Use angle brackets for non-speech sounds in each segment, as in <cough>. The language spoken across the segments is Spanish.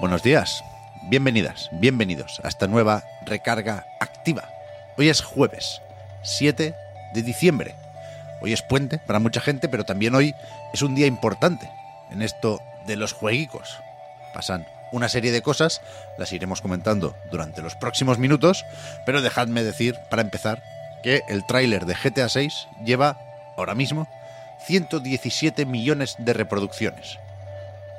Buenos días, bienvenidas, bienvenidos a esta nueva recarga activa. Hoy es jueves, 7 de diciembre. Hoy es puente para mucha gente, pero también hoy es un día importante en esto de los jueguicos. Pasan una serie de cosas, las iremos comentando durante los próximos minutos, pero dejadme decir, para empezar, que el tráiler de GTA 6 lleva, ahora mismo, 117 millones de reproducciones.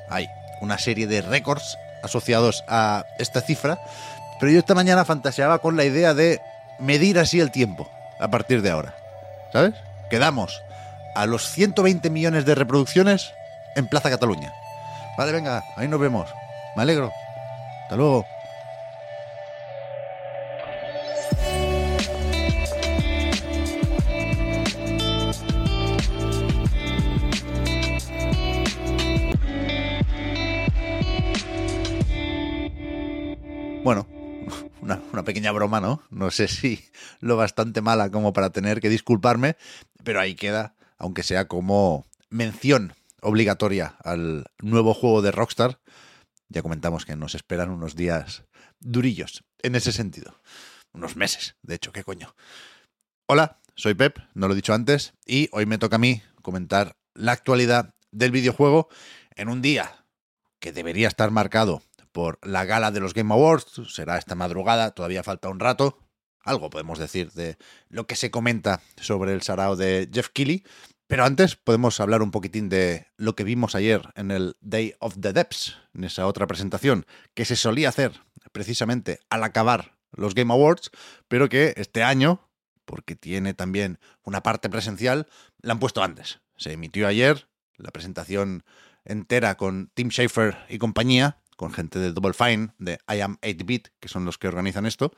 Hay una serie de récords asociados a esta cifra, pero yo esta mañana fantaseaba con la idea de medir así el tiempo a partir de ahora. ¿Sabes? Quedamos a los 120 millones de reproducciones en Plaza Cataluña. Vale, venga, ahí nos vemos. Me alegro. Hasta luego. Bueno, <laughs> una, pequeña broma, ¿no? No sé si lo bastante mala como para tener que disculparme, pero ahí queda, aunque sea como mención obligatoria al nuevo juego de Rockstar. Ya comentamos que nos esperan unos días durillos en ese sentido. Unos meses, de hecho, ¿qué coño? Hola, soy Pep, no lo he dicho antes, y hoy me toca a mí comentar la actualidad del videojuego en un día que debería estar marcado por la gala de los Game Awards. Será esta madrugada, todavía falta un rato. Algo podemos decir de lo que se comenta sobre el sarao de Jeff Keighley. Pero antes podemos hablar un poquitín de lo que vimos ayer en el Day of the Depths, en esa otra presentación que se solía hacer precisamente al acabar los Game Awards, pero que este año, porque tiene también una parte presencial, la han puesto antes. Se emitió ayer la presentación entera con Tim Schafer y compañía, con gente de Double Fine, de I Am 8-Bit, que son los que organizan esto.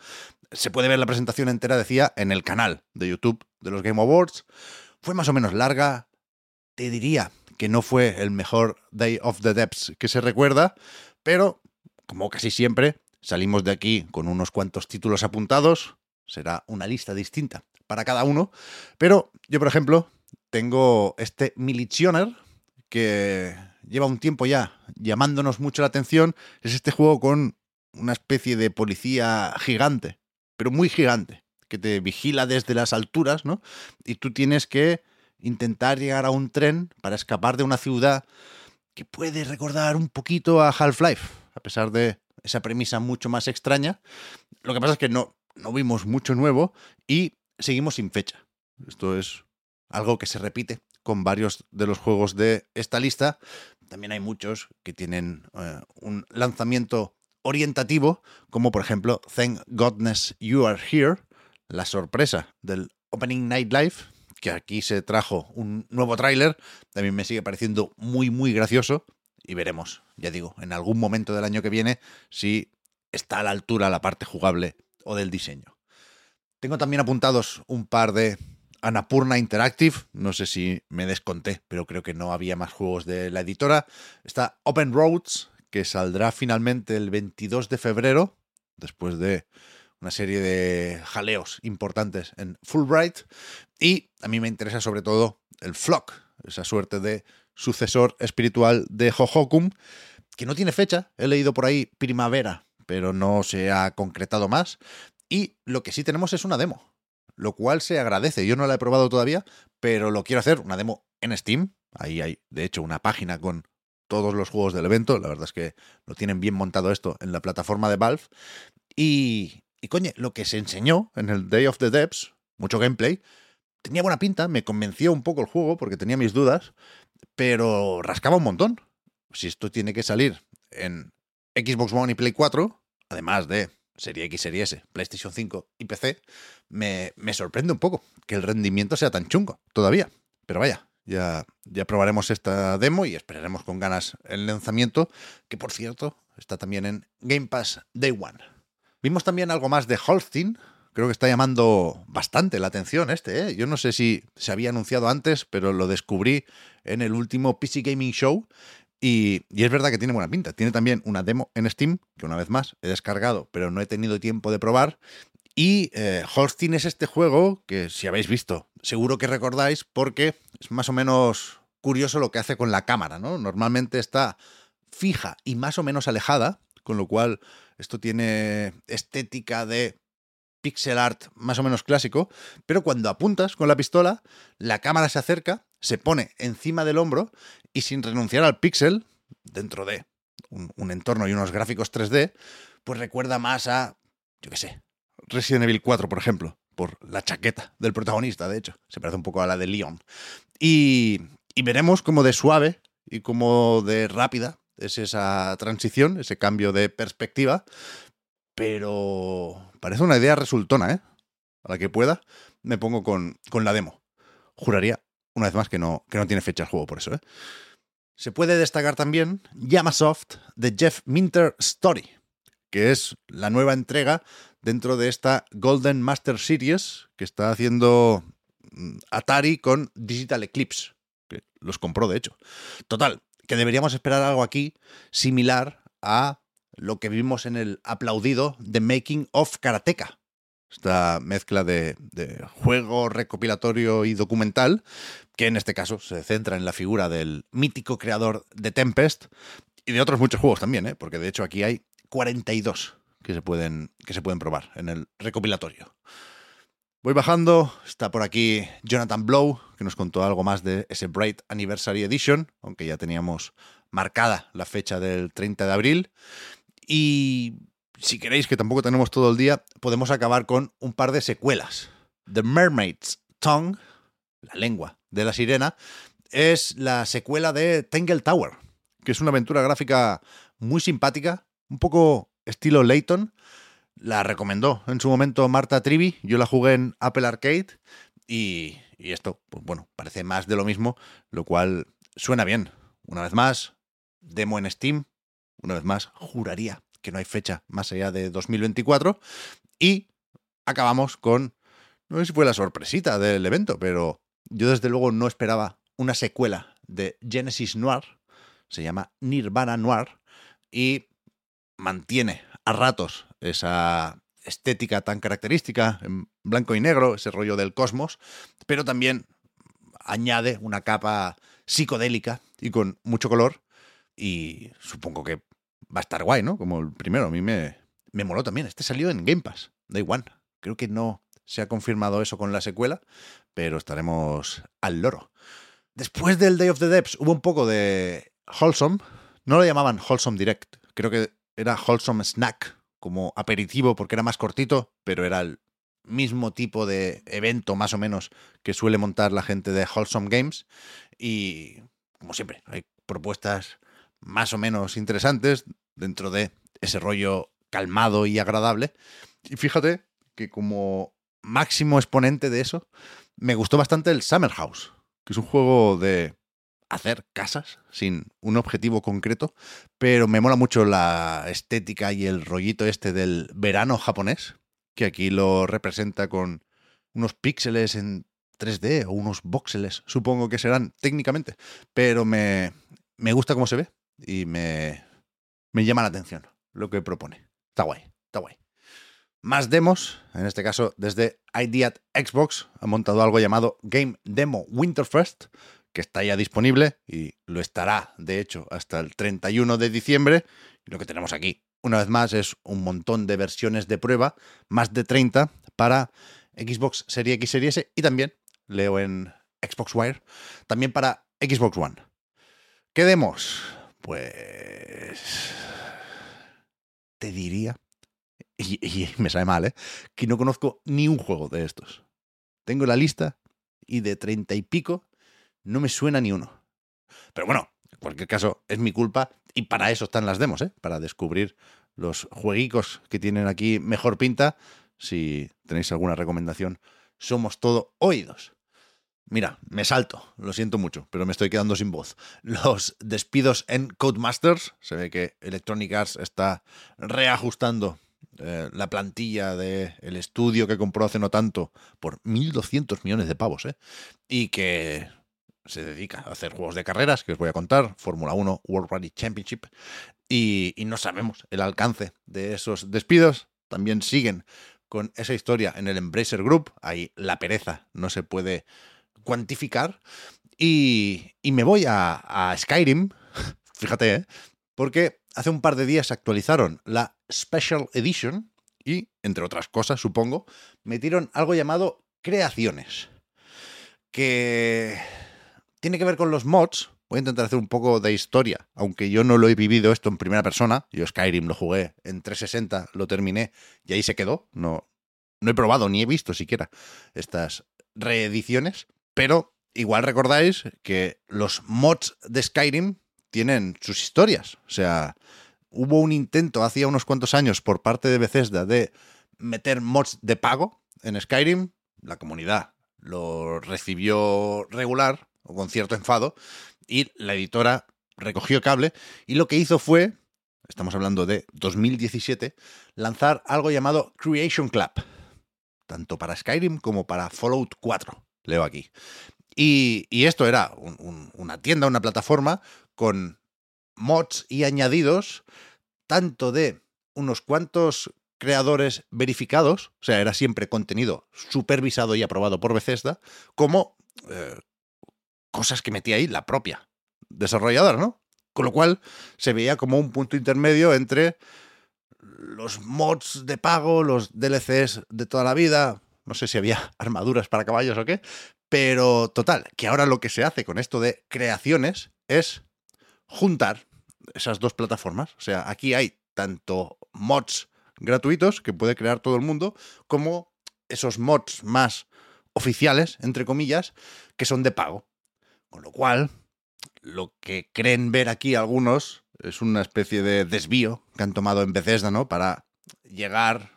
Se puede ver la presentación entera, decía, en el canal de YouTube de los Game Awards. Fue más o menos larga. Te diría que no fue el mejor Day of the Depths que se recuerda, pero, como casi siempre, salimos de aquí con unos cuantos títulos apuntados. Será una lista distinta para cada uno. Pero yo, por ejemplo, tengo este Militioner que lleva un tiempo ya llamándonos mucho la atención, es este juego con una especie de policía gigante, pero muy gigante, que te vigila desde las alturas, ¿no? Y tú tienes que intentar llegar a un tren para escapar de una ciudad que puede recordar un poquito a Half-Life, a pesar de esa premisa mucho más extraña. Lo que pasa es que no, no vimos mucho nuevo y seguimos sin fecha. Esto es algo que se repite con varios de los juegos de esta lista. También hay muchos que tienen eh, un lanzamiento orientativo, como por ejemplo Thank Godness You Are Here, la sorpresa del Opening Night Live, que aquí se trajo un nuevo tráiler, también me sigue pareciendo muy muy gracioso y veremos, ya digo, en algún momento del año que viene si está a la altura la parte jugable o del diseño. Tengo también apuntados un par de Anapurna Interactive, no sé si me desconté, pero creo que no había más juegos de la editora. Está Open Roads, que saldrá finalmente el 22 de febrero, después de una serie de jaleos importantes en Fulbright. Y a mí me interesa sobre todo el Flock, esa suerte de sucesor espiritual de Hohokum, que no tiene fecha. He leído por ahí primavera, pero no se ha concretado más. Y lo que sí tenemos es una demo lo cual se agradece. Yo no la he probado todavía, pero lo quiero hacer, una demo en Steam. Ahí hay, de hecho, una página con todos los juegos del evento. La verdad es que lo tienen bien montado esto en la plataforma de Valve. Y, y coño, lo que se enseñó en el Day of the Depths, mucho gameplay, tenía buena pinta, me convenció un poco el juego porque tenía mis dudas, pero rascaba un montón. Si esto tiene que salir en Xbox One y Play 4, además de Serie X, Serie S, PlayStation 5 y PC, me, me, sorprende un poco que el rendimiento sea tan chungo todavía. Pero vaya, ya, ya probaremos esta demo y esperaremos con ganas el lanzamiento, que por cierto está también en Game Pass Day One. Vimos también algo más de Holstein, creo que está llamando bastante la atención este. ¿eh? Yo no sé si se había anunciado antes, pero lo descubrí en el último PC Gaming Show. Y, es verdad que tiene buena pinta. Tiene también una demo en Steam, que una vez más he descargado, pero no he tenido tiempo de probar. Y eh, Holstein es este juego que, si habéis visto, seguro que recordáis, porque es más o menos curioso lo que hace con la cámara, ¿no? Normalmente está fija y más o menos alejada, con lo cual esto tiene estética de pixel art más o menos clásico, pero cuando apuntas con la pistola, la cámara se acerca, se pone encima del hombro y sin renunciar al pixel, dentro de un, entorno y unos gráficos 3D, pues recuerda más a, yo qué sé, Resident Evil 4, por ejemplo, por la chaqueta del protagonista, de hecho. Se parece un poco a la de Leon. Y, y veremos cómo de suave y cómo de rápida es esa transición, ese cambio de perspectiva. Pero parece una idea resultona, ¿eh? A la que pueda, me pongo con, con la demo. Juraría, una vez más, que no, que no tiene fecha el juego por eso, ¿eh? Se puede destacar también Yamasoft de Jeff Minter Story, que es la nueva entrega dentro de esta Golden Master Series que está haciendo mm, Atari con Digital Eclipse, que los compró de hecho. Total, que deberíamos esperar algo aquí similar a lo que vimos en el aplaudido The Making of Karateka. Esta mezcla de, de, juego recopilatorio y documental, que en este caso se centra en la figura del mítico creador de Tempest y de otros muchos juegos también, ¿eh? porque de hecho aquí hay 42 que se pueden, que se pueden probar en el recopilatorio. Voy bajando, está por aquí Jonathan Blow, que nos contó algo más de ese Bright Anniversary Edition, aunque ya teníamos marcada la fecha del 30 de abril. Y si queréis, que tampoco tenemos todo el día, podemos acabar con un par de secuelas. The Mermaid's Tongue, la lengua de la sirena, es la secuela de Tangle Tower, que es una aventura gráfica muy simpática, un poco estilo Layton. La recomendó en su momento Marta Trivi, yo la jugué en Apple Arcade y, y esto, pues bueno, parece más de lo mismo, lo cual suena bien. Una vez más, demo en Steam, una vez más, juraría que no hay fecha más allá de 2024. Y acabamos con, no sé si fue la sorpresita del evento, pero yo desde luego no esperaba una secuela de Genesis Noir, se llama Nirvana Noir, y mantiene a ratos esa estética tan característica, en blanco y negro, ese rollo del cosmos, pero también añade una capa psicodélica y con mucho color. Y supongo que va a estar guay, ¿no? Como el primero, a mí me, me moló también. Este salió en Game Pass, Day One. Creo que no se ha confirmado eso con la secuela, pero estaremos al loro. Después del Day of the Depths hubo un poco de Wholesome. No lo llamaban Wholesome Direct. Creo que era Wholesome Snack, como aperitivo porque era más cortito, pero era el mismo tipo de evento más o menos que suele montar la gente de Wholesome Games. Y como siempre, hay propuestas más o menos interesantes dentro de ese rollo calmado y agradable. Y fíjate que como máximo exponente de eso, me gustó bastante el Summer House, que es un juego de hacer casas sin un objetivo concreto, pero me mola mucho la estética y el rollito este del verano japonés, que aquí lo representa con unos píxeles en 3D o unos voxeles, supongo que serán técnicamente, pero me, me gusta cómo se ve y me, me llama la atención lo que propone. Está guay, está guay. Más demos, en este caso desde Ideat Xbox, ha montado algo llamado Game Demo Winterfest, que está ya disponible y lo estará, de hecho, hasta el 31 de diciembre. Y lo que tenemos aquí, una vez más, es un montón de versiones de prueba, más de 30 para Xbox Series X Series S y también, leo en Xbox Wire, también para Xbox One. ¿Qué demos? Pues... Te diría, y, me sabe mal, ¿eh? que no conozco ni un juego de estos. Tengo la lista y de treinta y pico no me suena ni uno. Pero bueno, en cualquier caso, es mi culpa y para eso están las demos, ¿eh? Para descubrir los jueguicos que tienen aquí mejor pinta. Si tenéis alguna recomendación, somos todo oídos. Mira, me salto, lo siento mucho, pero me estoy quedando sin voz. Los despidos en Codemasters, se ve que Electronic Arts está reajustando eh, la plantilla del estudio que compró hace no tanto por 1.200 millones de pavos, ¿eh? y que se dedica a hacer juegos de carreras, que os voy a contar, Fórmula 1, World Rally Championship, y, y no sabemos el alcance de esos despidos. También siguen con esa historia en el Embracer Group, ahí la pereza no se puede cuantificar. Y, y me voy a, a Skyrim, <laughs> fíjate, ¿eh? Porque hace un par de días actualizaron la Special Edition y, entre otras cosas, supongo, metieron algo llamado creaciones, que tiene que ver con los mods. Voy a intentar hacer un poco de historia, aunque yo no lo he vivido esto en primera persona. Yo Skyrim lo jugué en 360, lo terminé y ahí se quedó. No, no he probado ni he visto siquiera estas reediciones, pero igual recordáis que los mods de Skyrim tienen sus historias. O sea, hubo un intento hacía unos cuantos años por parte de Bethesda de meter mods de pago en Skyrim. La comunidad lo recibió regular o con cierto enfado y la editora recogió cable y lo que hizo fue, estamos hablando de 2017, lanzar algo llamado Creation Club, tanto para Skyrim como para Fallout 4, leo aquí. Y, esto era un, un, una tienda, una plataforma con mods y añadidos, tanto de unos cuantos creadores verificados, o sea, era siempre contenido supervisado y aprobado por Bethesda, como eh, cosas que metía ahí la propia desarrolladora, ¿no? Con lo cual se veía como un punto intermedio entre los mods de pago, los DLCs de toda la vida, no sé si había <laughs> armaduras para caballos o qué, pero total, que ahora lo que se hace con esto de creaciones es juntar esas dos plataformas. O sea, aquí hay tanto mods gratuitos que puede crear todo el mundo, como esos mods más oficiales, entre comillas, que son de pago. Con lo cual, lo que creen ver aquí algunos es una especie de desvío que han tomado en Bethesda, ¿no? Para llegar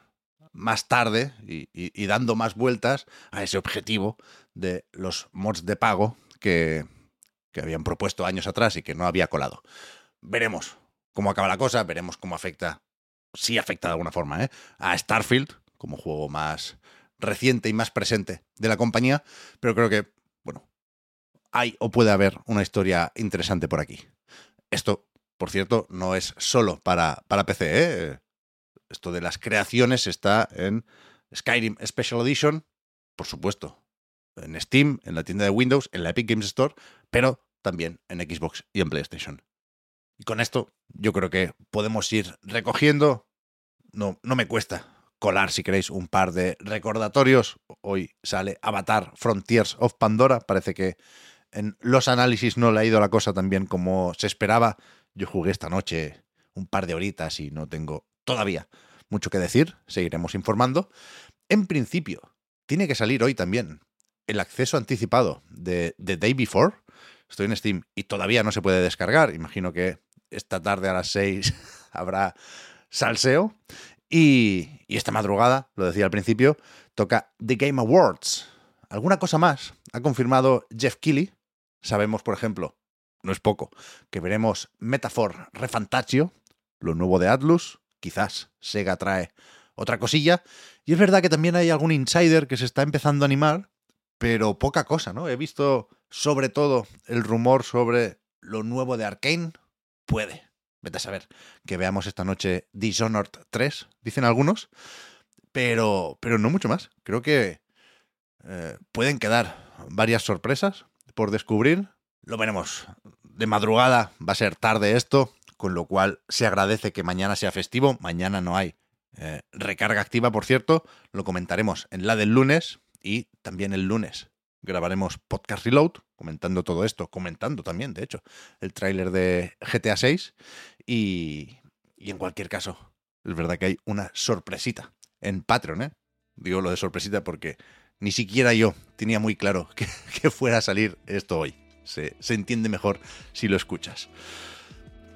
más tarde y, y, y dando más vueltas a ese objetivo de los mods de pago que, que habían propuesto años atrás y que no había colado. Veremos cómo acaba la cosa, veremos cómo afecta, sí afecta de alguna forma, ¿eh? a Starfield como juego más reciente y más presente de la compañía, pero creo que, bueno, hay o puede haber una historia interesante por aquí. Esto, por cierto, no es solo para, para PC, ¿eh? Esto de las creaciones está en Skyrim Special Edition, por supuesto, en Steam, en la tienda de Windows, en la Epic Games Store, pero también en Xbox y en PlayStation. Y con esto yo creo que podemos ir recogiendo. No, no me cuesta colar, si queréis, un par de recordatorios. Hoy sale Avatar Frontiers of Pandora. Parece que en los análisis no le ha ido la cosa tan bien como se esperaba. Yo jugué esta noche un par de horitas y no tengo todavía mucho que decir. Seguiremos informando. En principio, tiene que salir hoy también el acceso anticipado de The Day Before. Estoy en Steam y todavía no se puede descargar. Imagino que esta tarde a las 6 <laughs> habrá salseo. Y, esta madrugada, lo decía al principio, toca The Game Awards. ¿Alguna cosa más? Ha confirmado Jeff Keighley. Sabemos, por ejemplo, no es poco, que veremos Metaphor Refantagio, lo nuevo de Atlus. Quizás Sega trae otra cosilla. Y es verdad que también hay algún insider que se está empezando a animar, pero poca cosa, ¿no? He visto sobre todo el rumor sobre lo nuevo de Arkane, puede, vete a saber, que veamos esta noche Dishonored 3, dicen algunos, pero, pero no mucho más. Creo que eh, pueden quedar varias sorpresas por descubrir. Lo veremos. De madrugada va a ser tarde esto, con lo cual se agradece que mañana sea festivo. Mañana no hay eh, recarga activa, por cierto. Lo comentaremos en la del lunes y también el lunes grabaremos Podcast Reload, comentando todo esto, comentando también, de hecho, el tráiler de GTA 6 y, y, en cualquier caso, es verdad que hay una sorpresita en Patreon, ¿eh? Digo lo de sorpresita porque ni siquiera yo tenía muy claro <laughs> que, fuera a salir esto hoy. Se, se entiende mejor si lo escuchas.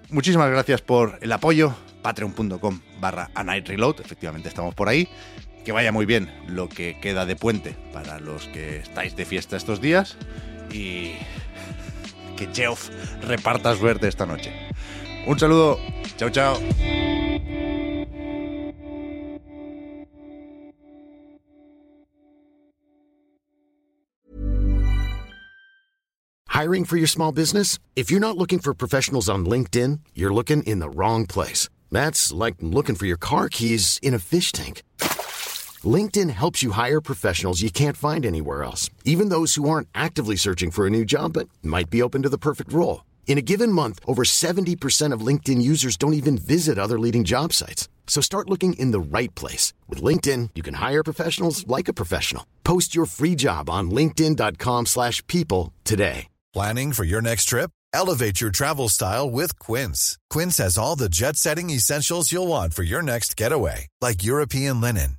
Muchísimas gracias por el apoyo. Patreon.com barra a Night Reload. Efectivamente estamos por ahí. Que vaya muy bien lo que queda de puente para los que estáis de fiesta estos días y que Geoff reparta suerte esta noche. Un saludo, chao chao. Hiring for your small business? If you're not looking for professionals on LinkedIn, you're looking in the wrong place. That's like looking for your car keys in a fish tank. LinkedIn helps you hire professionals you can't find anywhere else, even those who aren't actively searching for a new job but might be open to the perfect role. In a given month, over 70% of LinkedIn users don't even visit other leading job sites. So start looking in the right place. With LinkedIn, you can hire professionals like a professional. Post your free job on linkedin.com slash people today. Planning for your next trip? Elevate your travel style with Quince. Quince has all the jet-setting essentials you'll want for your next getaway, like European linen,